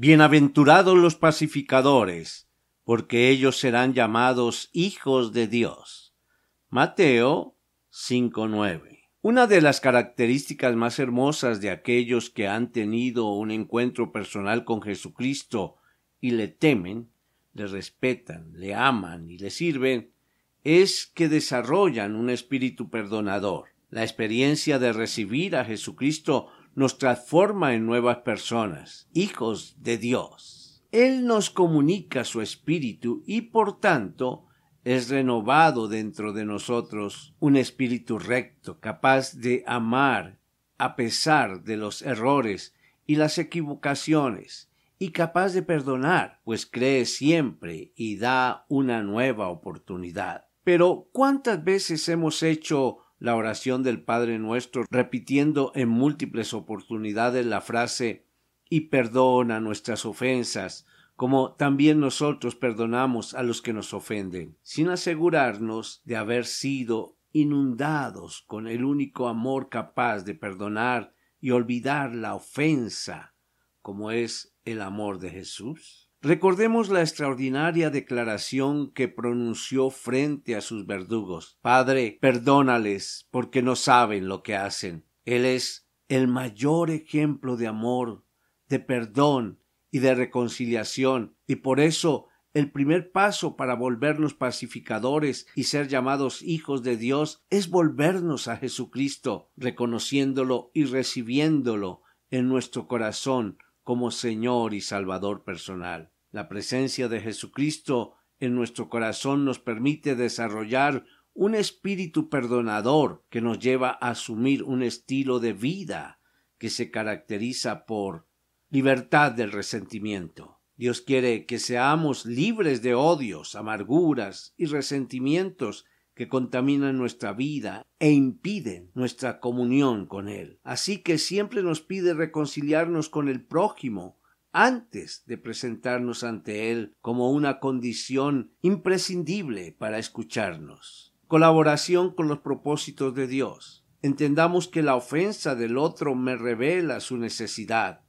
Bienaventurados los pacificadores, porque ellos serán llamados hijos de Dios. Mateo 5.9. Una de las características más hermosas de aquellos que han tenido un encuentro personal con Jesucristo y le temen, le respetan, le aman y le sirven, es que desarrollan un espíritu perdonador. La experiencia de recibir a Jesucristo nos transforma en nuevas personas, hijos de Dios. Él nos comunica su espíritu y por tanto es renovado dentro de nosotros un espíritu recto, capaz de amar a pesar de los errores y las equivocaciones, y capaz de perdonar, pues cree siempre y da una nueva oportunidad. Pero ¿cuántas veces hemos hecho la oración del Padre nuestro, repitiendo en múltiples oportunidades la frase y perdona nuestras ofensas, como también nosotros perdonamos a los que nos ofenden, sin asegurarnos de haber sido inundados con el único amor capaz de perdonar y olvidar la ofensa, como es el amor de Jesús? Recordemos la extraordinaria declaración que pronunció frente a sus verdugos. Padre, perdónales porque no saben lo que hacen. Él es el mayor ejemplo de amor, de perdón y de reconciliación, y por eso el primer paso para volvernos pacificadores y ser llamados hijos de Dios es volvernos a Jesucristo, reconociéndolo y recibiéndolo en nuestro corazón como Señor y Salvador personal. La presencia de Jesucristo en nuestro corazón nos permite desarrollar un espíritu perdonador que nos lleva a asumir un estilo de vida que se caracteriza por libertad del resentimiento. Dios quiere que seamos libres de odios, amarguras y resentimientos que contaminan nuestra vida e impiden nuestra comunión con Él. Así que siempre nos pide reconciliarnos con el prójimo antes de presentarnos ante Él como una condición imprescindible para escucharnos. Colaboración con los propósitos de Dios. Entendamos que la ofensa del otro me revela su necesidad.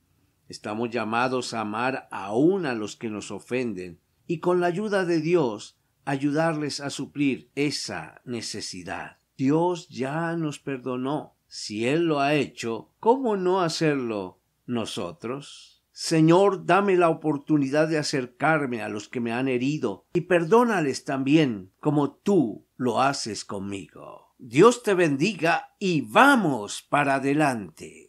Estamos llamados a amar aún a los que nos ofenden, y con la ayuda de Dios ayudarles a suplir esa necesidad. Dios ya nos perdonó. Si Él lo ha hecho, ¿cómo no hacerlo nosotros? Señor, dame la oportunidad de acercarme a los que me han herido y perdónales también como tú lo haces conmigo. Dios te bendiga y vamos para adelante.